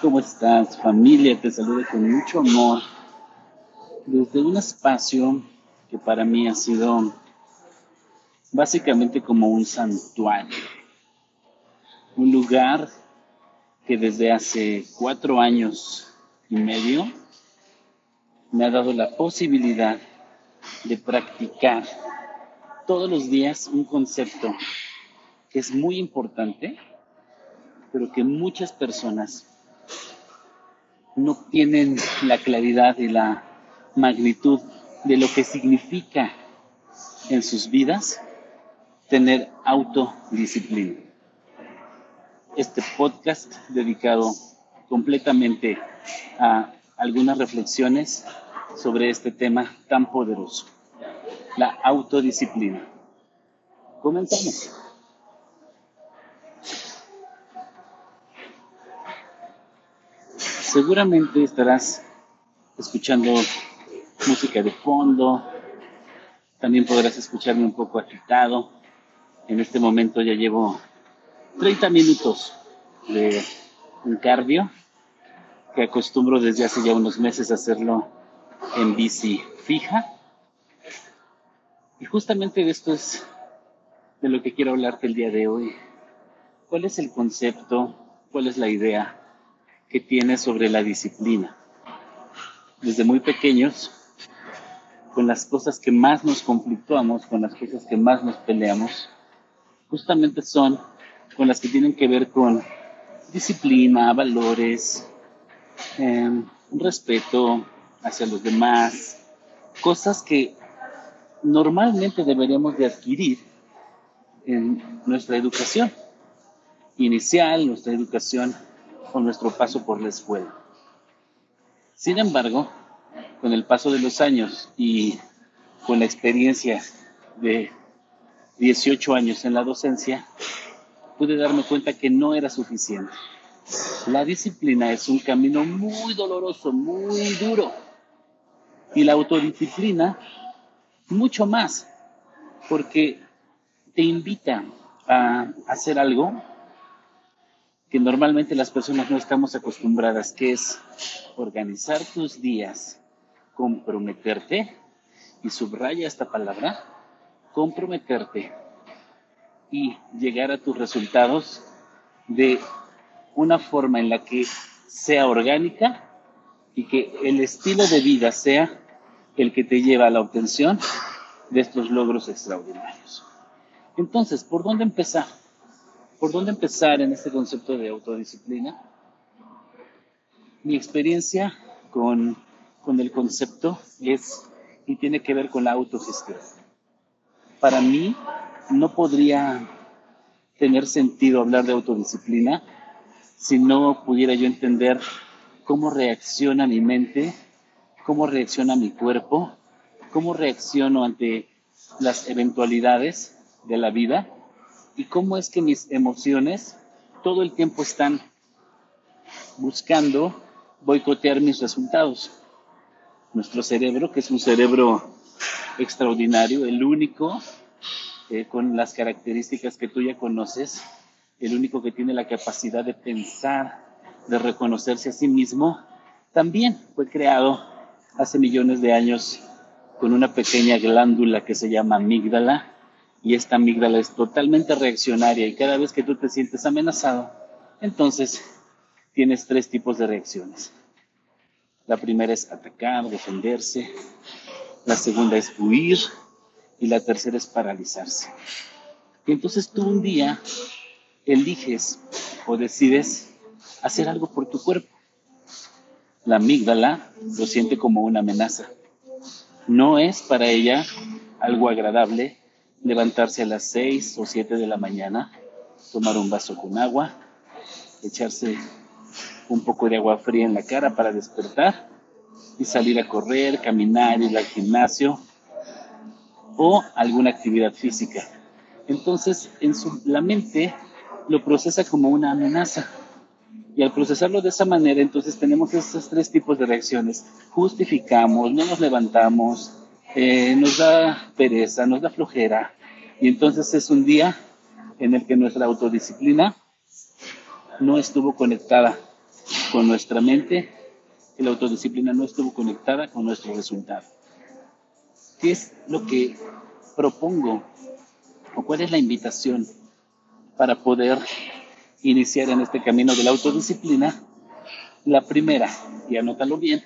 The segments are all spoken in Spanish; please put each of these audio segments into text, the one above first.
¿Cómo estás familia? Te saludo con mucho amor desde un espacio que para mí ha sido básicamente como un santuario, un lugar que desde hace cuatro años y medio me ha dado la posibilidad de practicar todos los días un concepto que es muy importante, pero que muchas personas no tienen la claridad y la magnitud de lo que significa en sus vidas tener autodisciplina. Este podcast dedicado completamente a algunas reflexiones sobre este tema tan poderoso, la autodisciplina. Comenzamos. Seguramente estarás escuchando música de fondo, también podrás escucharme un poco agitado. En este momento ya llevo 30 minutos de un cardio que acostumbro desde hace ya unos meses hacerlo en bici fija. Y justamente de esto es de lo que quiero hablarte el día de hoy. ¿Cuál es el concepto? ¿Cuál es la idea que tiene sobre la disciplina. Desde muy pequeños, con las cosas que más nos conflictuamos, con las cosas que más nos peleamos, justamente son con las que tienen que ver con disciplina, valores, em, respeto hacia los demás, cosas que normalmente deberíamos de adquirir en nuestra educación inicial, nuestra educación con nuestro paso por la escuela. Sin embargo, con el paso de los años y con la experiencia de 18 años en la docencia, pude darme cuenta que no era suficiente. La disciplina es un camino muy doloroso, muy duro. Y la autodisciplina, mucho más, porque te invita a hacer algo que normalmente las personas no estamos acostumbradas, que es organizar tus días, comprometerte, y subraya esta palabra, comprometerte y llegar a tus resultados de una forma en la que sea orgánica y que el estilo de vida sea el que te lleva a la obtención de estos logros extraordinarios. Entonces, ¿por dónde empezar? ¿Por dónde empezar en este concepto de autodisciplina? Mi experiencia con, el concepto es y tiene que ver con la autogestión. Para mí no podría tener sentido hablar de autodisciplina si no pudiera yo entender cómo reacciona mi mente, cómo reacciona mi cuerpo, cómo reacciono ante las eventualidades de la vida y cómo es que mis emociones todo el tiempo están buscando boicotear mis resultados. Nuestro cerebro, que es un cerebro extraordinario, el único eh, con las características que tú ya conoces, el único que tiene la capacidad de pensar, de reconocerse a sí mismo, también fue creado hace millones de años con una pequeña glándula que se llama amígdala, y esta amígdala es totalmente reaccionaria y cada vez que tú te sientes amenazado, entonces tienes tres tipos de reacciones. La primera es atacar, defenderse, la segunda es huir y la tercera es paralizarse. Y entonces tú un día eliges o decides hacer algo por tu cuerpo. La amígdala lo siente como una amenaza. No es para ella algo agradable levantarse a las 6 o 7 de la mañana, tomar un vaso con agua, echarse un poco de agua fría en la cara para despertar y salir a correr, caminar, ir al gimnasio o alguna actividad física. Entonces, en su, la mente lo procesa como una amenaza. Y al procesarlo de esa manera, entonces tenemos estos tres tipos de reacciones. Justificamos, no nos levantamos, eh, nos da pereza, nos da flojera. Y entonces es un día en el que nuestra autodisciplina no estuvo conectada con nuestra mente, la autodisciplina no estuvo conectada con nuestro resultado. ¿Qué es lo que propongo o cuál es la invitación para poder iniciar en este camino de la autodisciplina? La primera, y anótalo bien,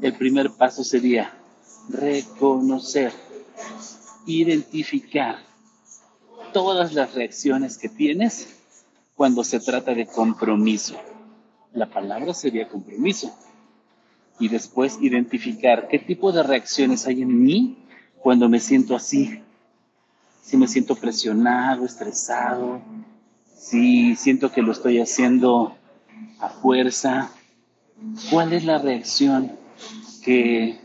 el primer paso sería reconocer, identificar todas las reacciones que tienes cuando se trata de compromiso. La palabra sería compromiso. Y después identificar qué tipo de reacciones hay en mí cuando me siento así. Si me siento presionado, estresado, si siento que lo estoy haciendo a fuerza, ¿cuál es la reacción que,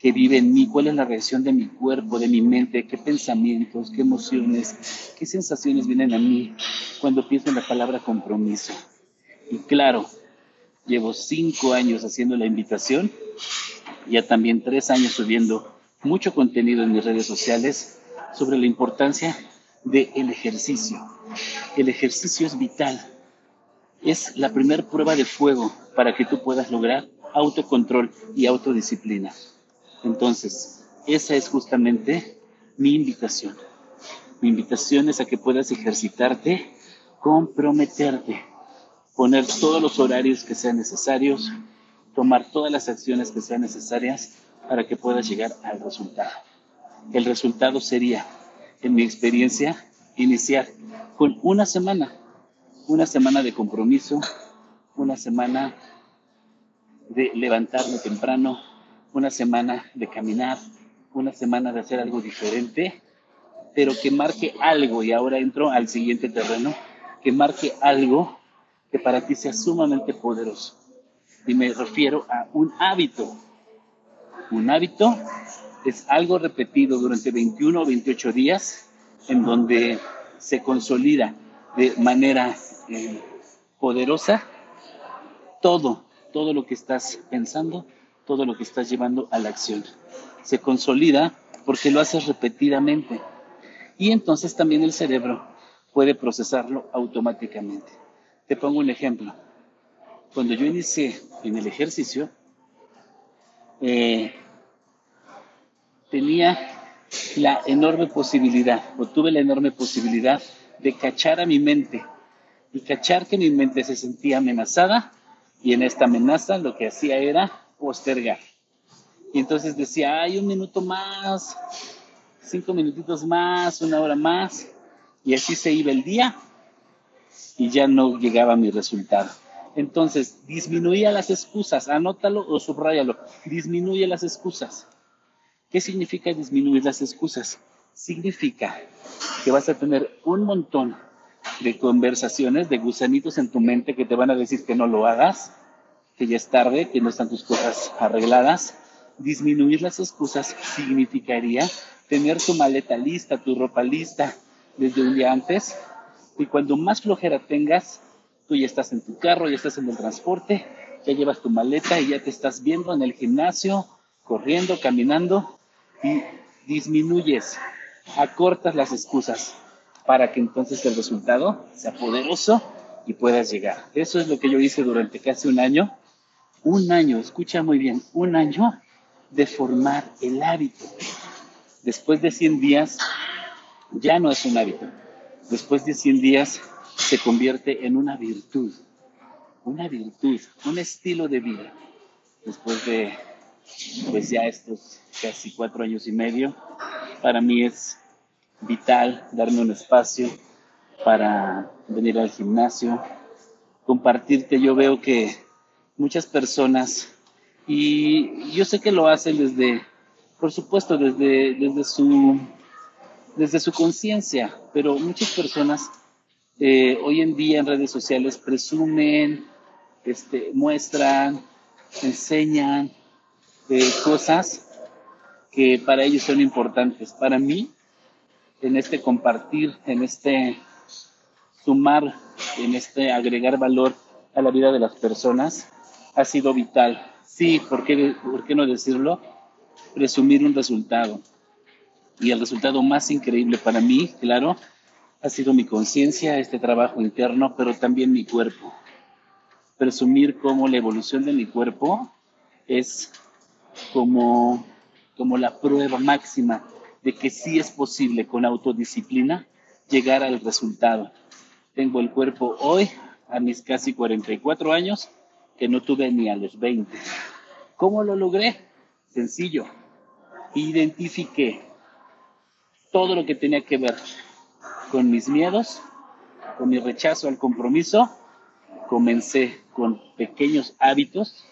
que vive en mí? ¿Cuál es la reacción de mi cuerpo, de mi mente? ¿Qué pensamientos, qué emociones, qué sensaciones vienen a mí cuando pienso en la palabra compromiso? Y claro, llevo cinco años haciendo la invitación, ya también tres años subiendo mucho contenido en mis redes sociales sobre la importancia del ejercicio. El ejercicio es vital. Es la primera prueba de fuego para que tú puedas lograr autocontrol y autodisciplina. Entonces, esa es justamente mi invitación. Mi invitación es a que puedas ejercitarte, comprometerte, poner todos los horarios que sean necesarios, tomar todas las acciones que sean necesarias para que puedas llegar al resultado. El resultado sería, en mi experiencia, iniciar con una semana, una semana de compromiso, una semana de levantarme temprano, una semana de caminar, una semana de hacer algo diferente, pero que marque algo, y ahora entro al siguiente terreno, que marque algo que para ti sea sumamente poderoso. Y me refiero a un hábito. Un hábito es algo repetido durante 21 o 28 días en donde se consolida de manera eh, poderosa todo, todo lo que estás pensando, todo lo que estás llevando a la acción. Se consolida porque lo haces repetidamente. Y entonces también el cerebro puede procesarlo automáticamente. Te pongo un ejemplo. Cuando yo inicié en el ejercicio, eh, tenía la enorme posibilidad, o tuve la enorme posibilidad de cachar a mi mente y cachar que mi mente se sentía amenazada y en esta amenaza lo que hacía era postergar. Y entonces decía, hay un minuto más, cinco minutitos más, una hora más, y así se iba el día y ya no llegaba mi resultado. Entonces, disminuía las excusas, anótalo o subrayalo, disminuye las excusas. ¿Qué significa disminuir las excusas? Significa que vas a tener un montón de conversaciones, de gusanitos en tu mente que te van a decir que no lo hagas, que ya es tarde, que no están tus cosas arregladas. Disminuir las excusas significaría tener tu maleta lista, tu ropa lista desde un día antes. Y cuando más flojera tengas, tú ya estás en tu carro, ya estás en el transporte, ya llevas tu maleta y ya te estás viendo en el gimnasio, corriendo, caminando y disminuyes, acortas las excusas para que entonces el resultado sea poderoso y puedas llegar. Eso es lo que yo hice durante casi un año. Un año, escucha muy bien, un año de formar el hábito. Después de 100 días, ya no es un hábito. Después de 100 días, se convierte en una virtud. Una virtud, un estilo de vida. Después de pues ya estos casi cuatro años y medio, para mí es vital darme un espacio para venir al gimnasio, compartirte. Yo veo que muchas personas, y yo sé que lo hacen desde, por supuesto, desde, desde su, desde su conciencia, pero muchas personas eh, hoy en día en redes sociales presumen, este, muestran, enseñan cosas que para ellos son importantes. Para mí, en este compartir, en este sumar, en este agregar valor a la vida de las personas, ha sido vital. Sí, ¿por qué, por qué no decirlo? Presumir un resultado. Y el resultado más increíble para mí, claro, ha sido mi conciencia, este trabajo interno, pero también mi cuerpo. presumir cómo la evolución de mi cuerpo es como, como la prueba máxima de que sí es posible con autodisciplina llegar al resultado. Tengo el cuerpo hoy, a mis casi 44 años, que no tuve ni a los 20. ¿Cómo lo logré? Sencillo. Identifiqué todo lo que tenía que ver con mis miedos, con mi rechazo al compromiso. Comencé con pequeños hábitos,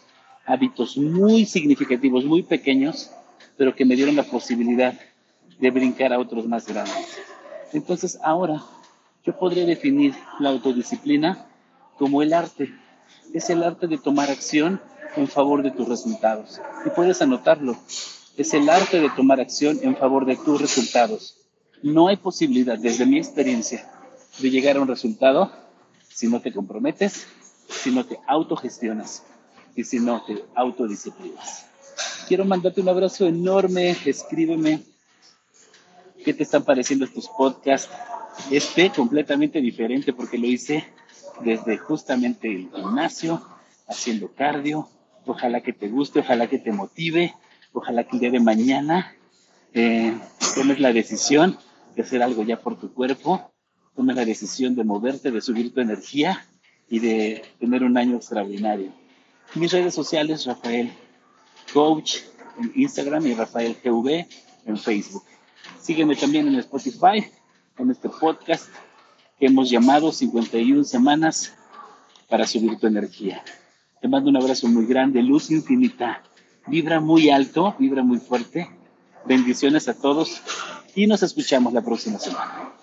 hábitos muy significativos, muy pequeños, pero que me dieron la posibilidad de brincar a otros más grandes. Entonces ahora yo podría definir la autodisciplina como el arte. Es el arte de tomar acción en favor de tus resultados. Y puedes anotarlo. Es el arte de tomar acción en favor de tus resultados. No hay posibilidad, desde mi experiencia, de llegar a un resultado si no te comprometes, si no te autogestionas y si no te autodisciplinas. Quiero mandarte un abrazo enorme, escríbeme qué te están pareciendo estos podcasts. Este completamente diferente porque lo hice desde justamente el gimnasio, haciendo cardio. Ojalá que te guste, ojalá que te motive, ojalá que el día de mañana eh, tomes la decisión de hacer algo ya por tu cuerpo, tomes la decisión de moverte, de subir tu energía y de tener un año extraordinario. Mis redes sociales, Rafael Coach en Instagram y Rafael GV en Facebook. Sígueme también en Spotify, en este podcast que hemos llamado 51 semanas para subir tu energía. Te mando un abrazo muy grande, luz infinita. Vibra muy alto, vibra muy fuerte. Bendiciones a todos y nos escuchamos la próxima semana.